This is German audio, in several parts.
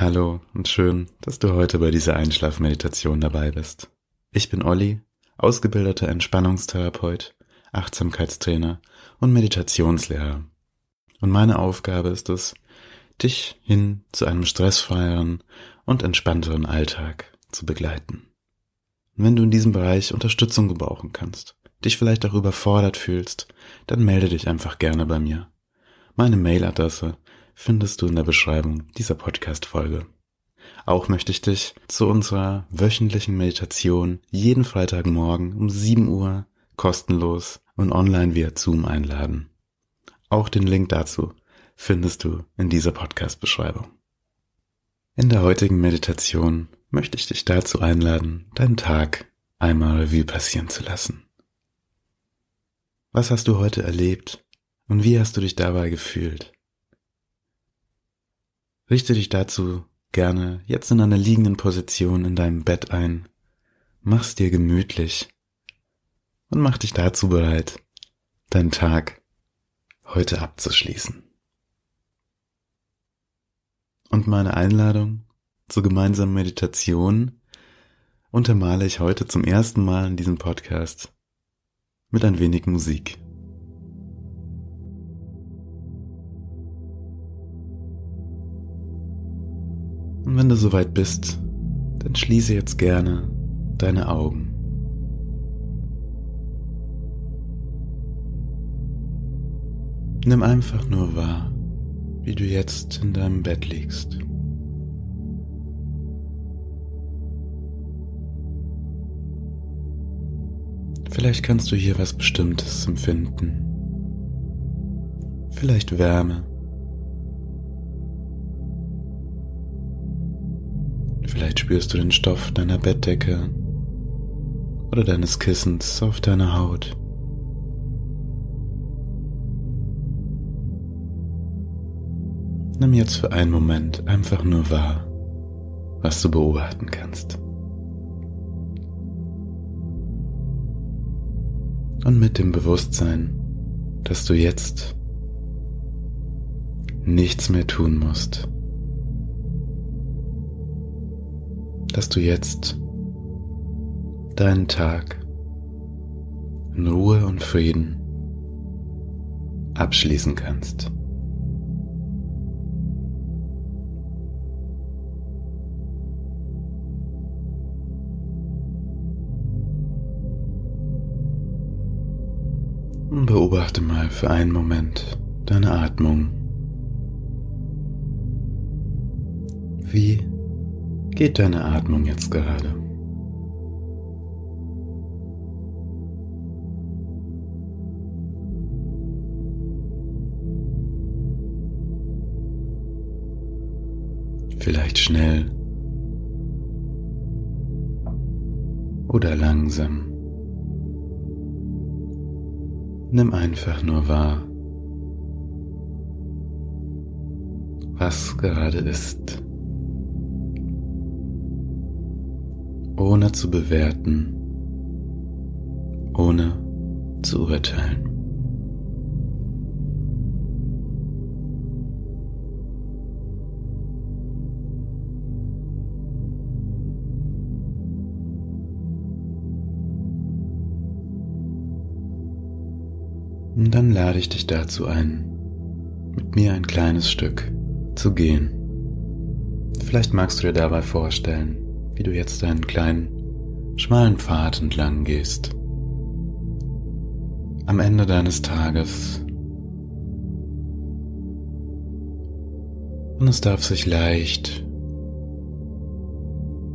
Hallo und schön, dass du heute bei dieser Einschlafmeditation dabei bist. Ich bin Olli, ausgebildeter Entspannungstherapeut, Achtsamkeitstrainer und Meditationslehrer. Und meine Aufgabe ist es, dich hin zu einem stressfreieren und entspannteren Alltag zu begleiten. Und wenn du in diesem Bereich Unterstützung gebrauchen kannst, dich vielleicht auch überfordert fühlst, dann melde dich einfach gerne bei mir. Meine Mailadresse findest du in der Beschreibung dieser Podcast-Folge. Auch möchte ich dich zu unserer wöchentlichen Meditation jeden Freitagmorgen um 7 Uhr kostenlos und online via Zoom einladen. Auch den Link dazu findest du in dieser Podcast-Beschreibung. In der heutigen Meditation möchte ich dich dazu einladen, deinen Tag einmal Revue passieren zu lassen. Was hast du heute erlebt und wie hast du dich dabei gefühlt? Richte dich dazu gerne jetzt in einer liegenden Position in deinem Bett ein, mach's dir gemütlich und mach dich dazu bereit, deinen Tag heute abzuschließen. Und meine Einladung zur gemeinsamen Meditation untermale ich heute zum ersten Mal in diesem Podcast mit ein wenig Musik. Und wenn du soweit bist, dann schließe jetzt gerne deine Augen. Nimm einfach nur wahr, wie du jetzt in deinem Bett liegst. Vielleicht kannst du hier was Bestimmtes empfinden. Vielleicht Wärme. Vielleicht spürst du den Stoff deiner Bettdecke oder deines Kissens auf deiner Haut. Nimm jetzt für einen Moment einfach nur wahr, was du beobachten kannst. Und mit dem Bewusstsein, dass du jetzt nichts mehr tun musst, dass du jetzt deinen Tag in Ruhe und Frieden abschließen kannst. Beobachte mal für einen Moment deine Atmung. Wie geht deine Atmung jetzt gerade? Vielleicht schnell oder langsam. Nimm einfach nur wahr, was gerade ist, ohne zu bewerten, ohne zu urteilen. Und dann lade ich dich dazu ein, mit mir ein kleines Stück zu gehen. Vielleicht magst du dir dabei vorstellen, wie du jetzt einen kleinen, schmalen Pfad entlang gehst. Am Ende deines Tages. Und es darf sich leicht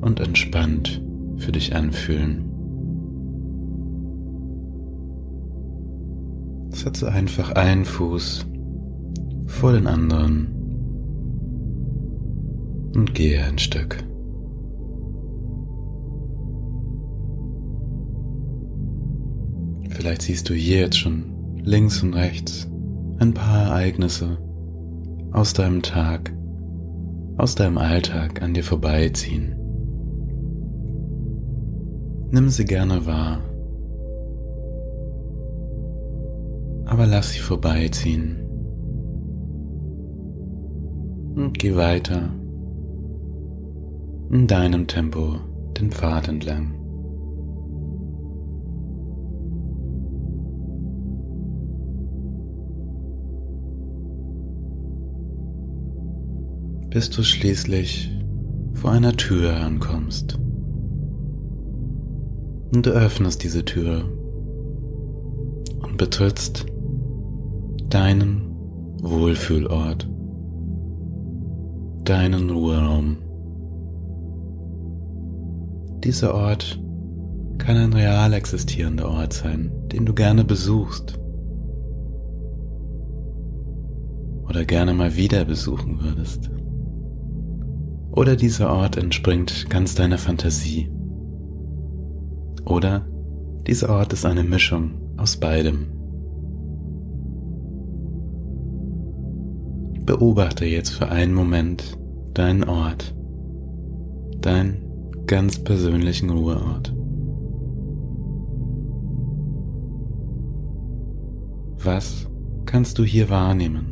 und entspannt für dich anfühlen. Setze einfach einen Fuß vor den anderen und gehe ein Stück. Vielleicht siehst du hier jetzt schon links und rechts ein paar Ereignisse aus deinem Tag, aus deinem Alltag an dir vorbeiziehen. Nimm sie gerne wahr aber lass sie vorbeiziehen. Und geh weiter in deinem Tempo den Pfad entlang. Bis du schließlich vor einer Tür ankommst. Und du öffnest diese Tür und betrittst deinen Wohlfühlort, deinen Ruheraum. Dieser Ort kann ein real existierender Ort sein, den du gerne besuchst oder gerne mal wieder besuchen würdest. Oder dieser Ort entspringt ganz deiner Fantasie. Oder dieser Ort ist eine Mischung aus beidem. Beobachte jetzt für einen Moment deinen Ort, deinen ganz persönlichen Ruheort. Was kannst du hier wahrnehmen?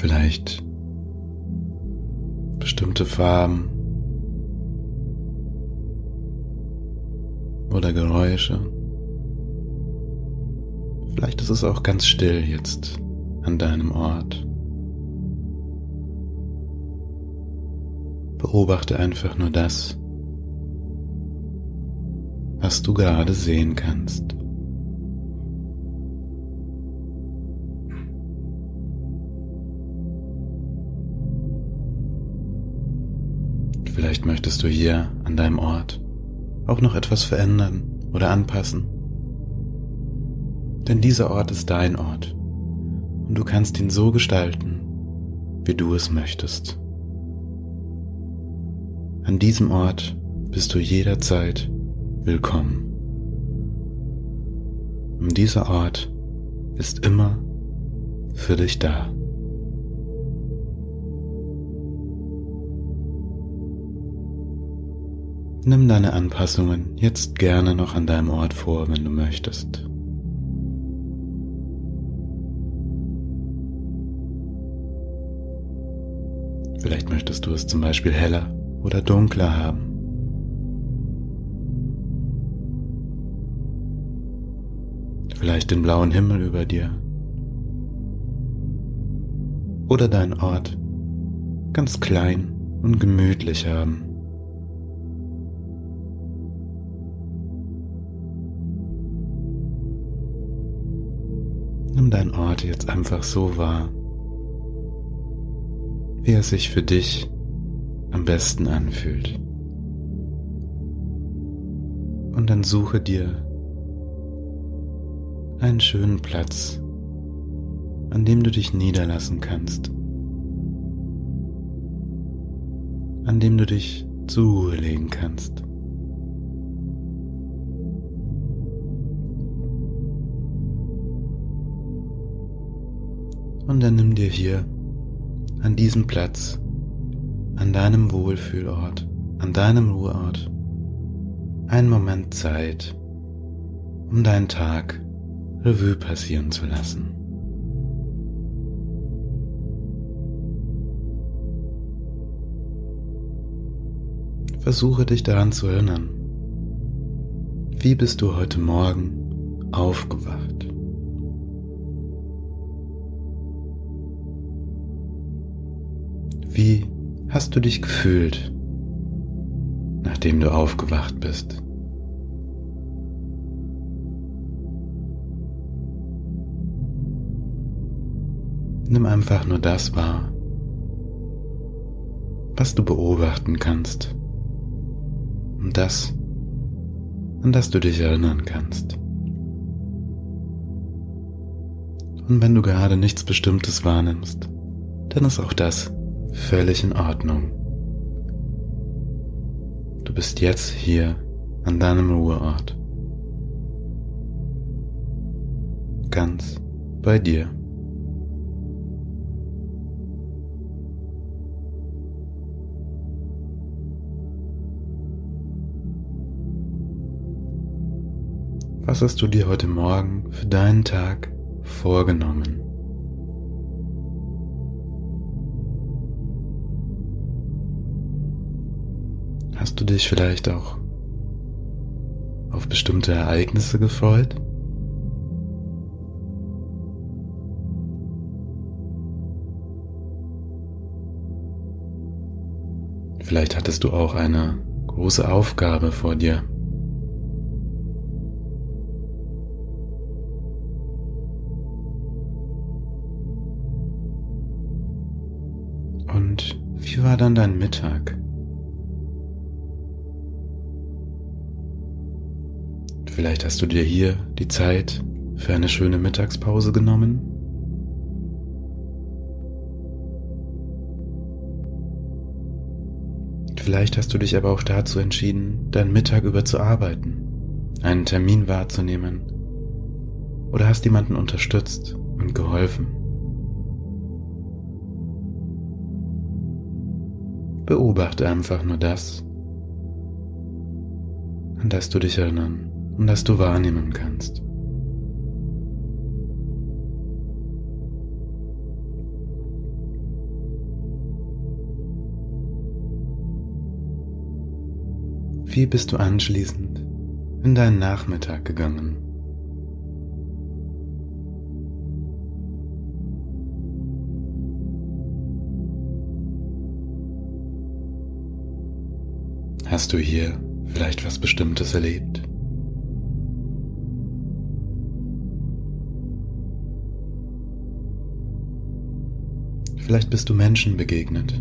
Vielleicht bestimmte Farben oder Geräusche. Vielleicht ist es auch ganz still jetzt an deinem Ort. Beobachte einfach nur das, was du gerade sehen kannst. Vielleicht möchtest du hier an deinem Ort auch noch etwas verändern oder anpassen. Denn dieser Ort ist dein Ort und du kannst ihn so gestalten, wie du es möchtest. An diesem Ort bist du jederzeit willkommen. Und dieser Ort ist immer für dich da. Nimm deine Anpassungen jetzt gerne noch an deinem Ort vor, wenn du möchtest. Vielleicht möchtest du es zum Beispiel heller oder dunkler haben. Vielleicht den blauen Himmel über dir. Oder deinen Ort ganz klein und gemütlich haben. Ort jetzt einfach so wahr, wie er sich für dich am besten anfühlt. Und dann suche dir einen schönen Platz, an dem du dich niederlassen kannst, an dem du dich zur Ruhe legen kannst. Und dann nimm dir hier an diesem Platz, an deinem Wohlfühlort, an deinem Ruheort, einen Moment Zeit, um deinen Tag Revue passieren zu lassen. Versuche dich daran zu erinnern. Wie bist du heute Morgen aufgewacht? Wie hast du dich gefühlt, nachdem du aufgewacht bist? Nimm einfach nur das wahr, was du beobachten kannst und das, an das du dich erinnern kannst. Und wenn du gerade nichts Bestimmtes wahrnimmst, dann ist auch das völlig in Ordnung. Du bist jetzt hier an deinem Ruheort. Ganz bei dir. Was hast du dir heute Morgen für deinen Tag vorgenommen? Hast du dich vielleicht auch auf bestimmte Ereignisse gefreut? Vielleicht hattest du auch eine große Aufgabe vor dir. Und wie war dann dein Mittag? Vielleicht hast du dir hier die Zeit für eine schöne Mittagspause genommen. Vielleicht hast du dich aber auch dazu entschieden, deinen Mittag über zu arbeiten, einen Termin wahrzunehmen oder hast jemanden unterstützt und geholfen. Beobachte einfach nur das, an das du dich erinnern und das du wahrnehmen kannst. Wie bist du anschließend in deinen Nachmittag gegangen? Hast du hier vielleicht was Bestimmtes erlebt? Vielleicht bist du Menschen begegnet.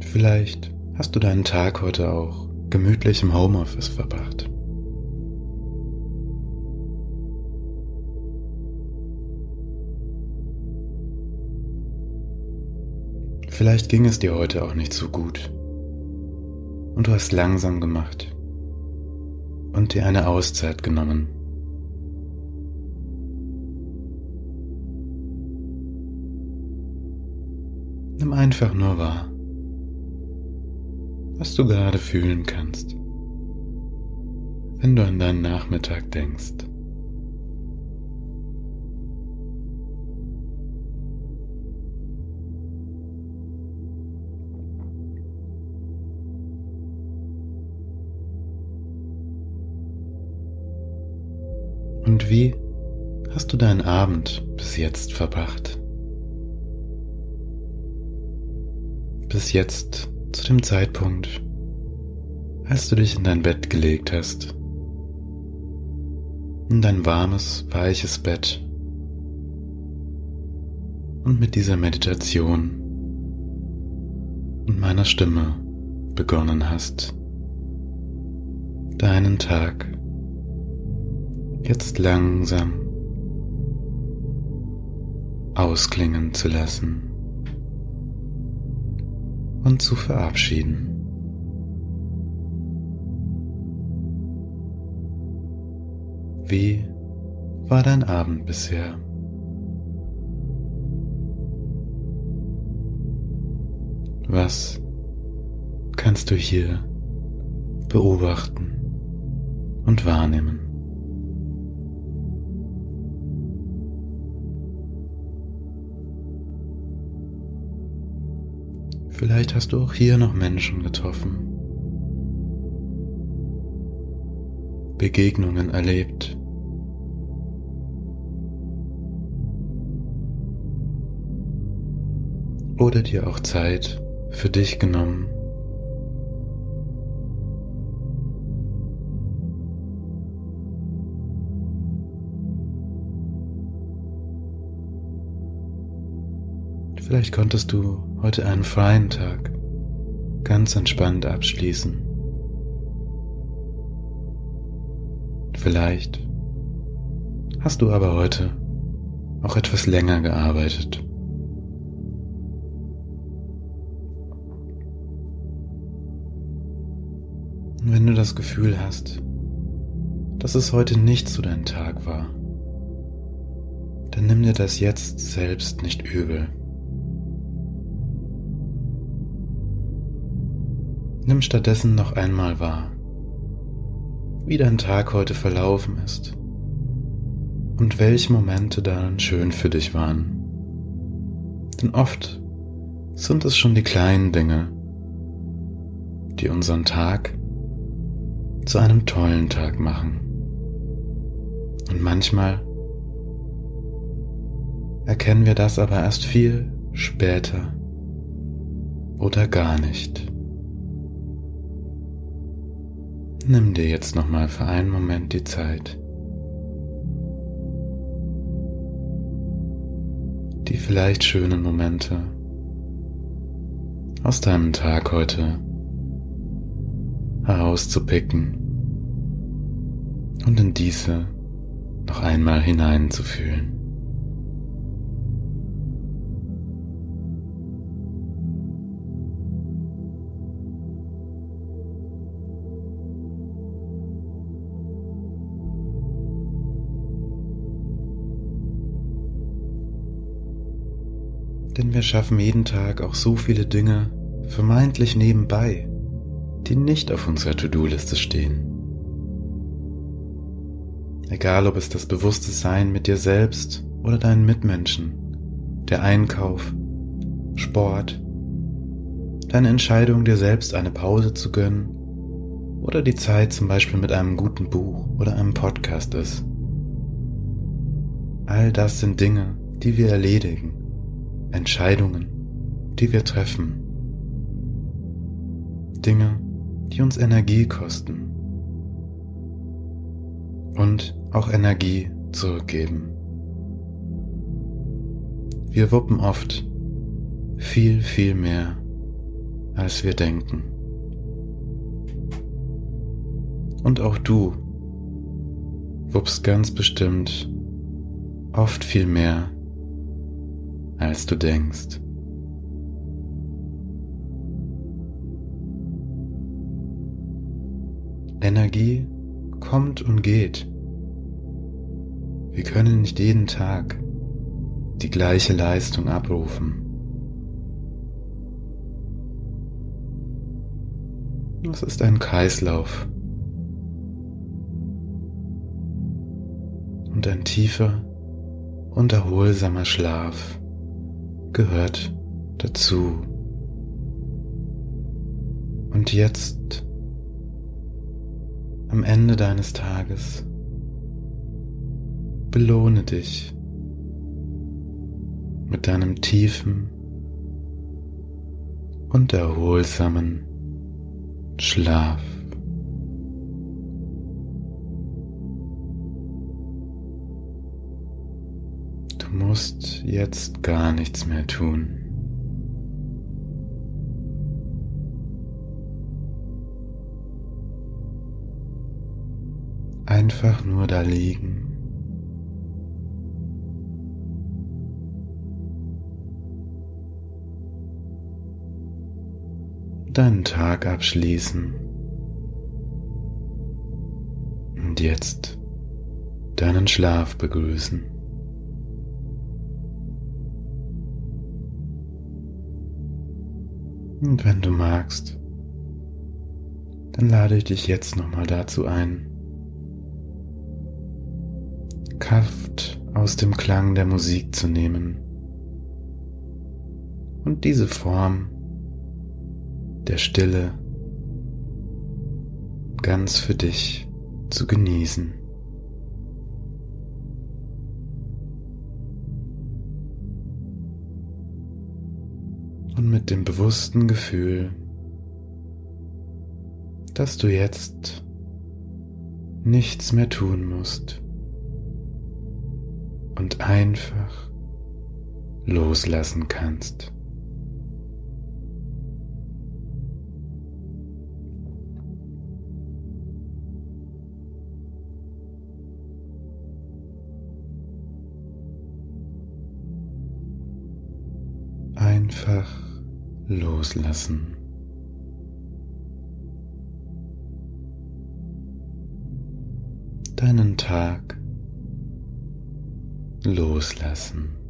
Vielleicht hast du deinen Tag heute auch gemütlich im Homeoffice verbracht. Vielleicht ging es dir heute auch nicht so gut und du hast langsam gemacht und dir eine Auszeit genommen. Nimm einfach nur wahr, was du gerade fühlen kannst, wenn du an deinen Nachmittag denkst. Und wie hast du deinen Abend bis jetzt verbracht? Bis jetzt zu dem Zeitpunkt, als du dich in dein Bett gelegt hast. In dein warmes, weiches Bett. Und mit dieser Meditation und meiner Stimme begonnen hast, deinen Tag jetzt langsam ausklingen zu lassen und zu verabschieden. Wie war dein Abend bisher? Was kannst du hier beobachten und wahrnehmen? Vielleicht hast du auch hier noch Menschen getroffen, Begegnungen erlebt. Oder dir auch Zeit für dich genommen. Vielleicht konntest du heute einen freien Tag ganz entspannt abschließen. Vielleicht hast du aber heute auch etwas länger gearbeitet. Und wenn du das Gefühl hast, dass es heute nicht so dein Tag war, dann nimm dir das jetzt selbst nicht übel. Nimm stattdessen noch einmal wahr, wie dein Tag heute verlaufen ist und welche Momente darin schön für dich waren. Denn oft sind es schon die kleinen Dinge, die unseren Tag zu einem tollen Tag machen. Und manchmal erkennen wir das aber erst viel später oder gar nicht. Nimm dir jetzt nochmal für einen Moment die Zeit, die vielleicht schönen Momente aus deinem Tag heute herauszupicken und in diese noch einmal hineinzufühlen. Denn wir schaffen jeden Tag auch so viele Dinge vermeintlich nebenbei, die nicht auf unserer To-Do-Liste stehen. Egal ob es das bewusste Sein mit dir selbst oder deinen Mitmenschen, der Einkauf, Sport, deine Entscheidung, dir selbst eine Pause zu gönnen oder die Zeit zum Beispiel mit einem guten Buch oder einem Podcast ist. All das sind Dinge, die wir erledigen Entscheidungen, die wir treffen, Dinge, die uns Energie kosten und auch Energie zurückgeben. Wir wuppen oft viel, viel mehr, als wir denken. Und auch du wuppst ganz bestimmt oft viel mehr, als du denkst. Energie kommt und geht. Wir können nicht jeden Tag die gleiche Leistung abrufen. Es ist ein Kreislauf und ein tiefer und erholsamer Schlaf gehört dazu. Und jetzt, am Ende deines Tages, belohne dich mit deinem tiefen und erholsamen Schlaf. Musst jetzt gar nichts mehr tun. Einfach nur da liegen. Deinen Tag abschließen. Und jetzt deinen Schlaf begrüßen. Und wenn du magst, dann lade ich dich jetzt nochmal dazu ein, Kraft aus dem Klang der Musik zu nehmen. Und diese Form der Stille ganz für dich zu genießen. Und mit dem bewussten Gefühl, dass du jetzt nichts mehr tun musst und einfach loslassen kannst. Einfach loslassen. Deinen Tag loslassen.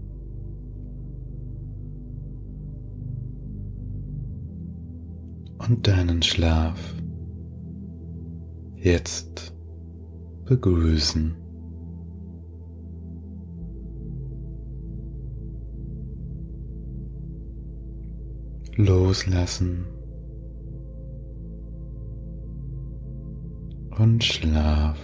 und deinen Schlaf jetzt begrüßen. Loslassen und Schlaf.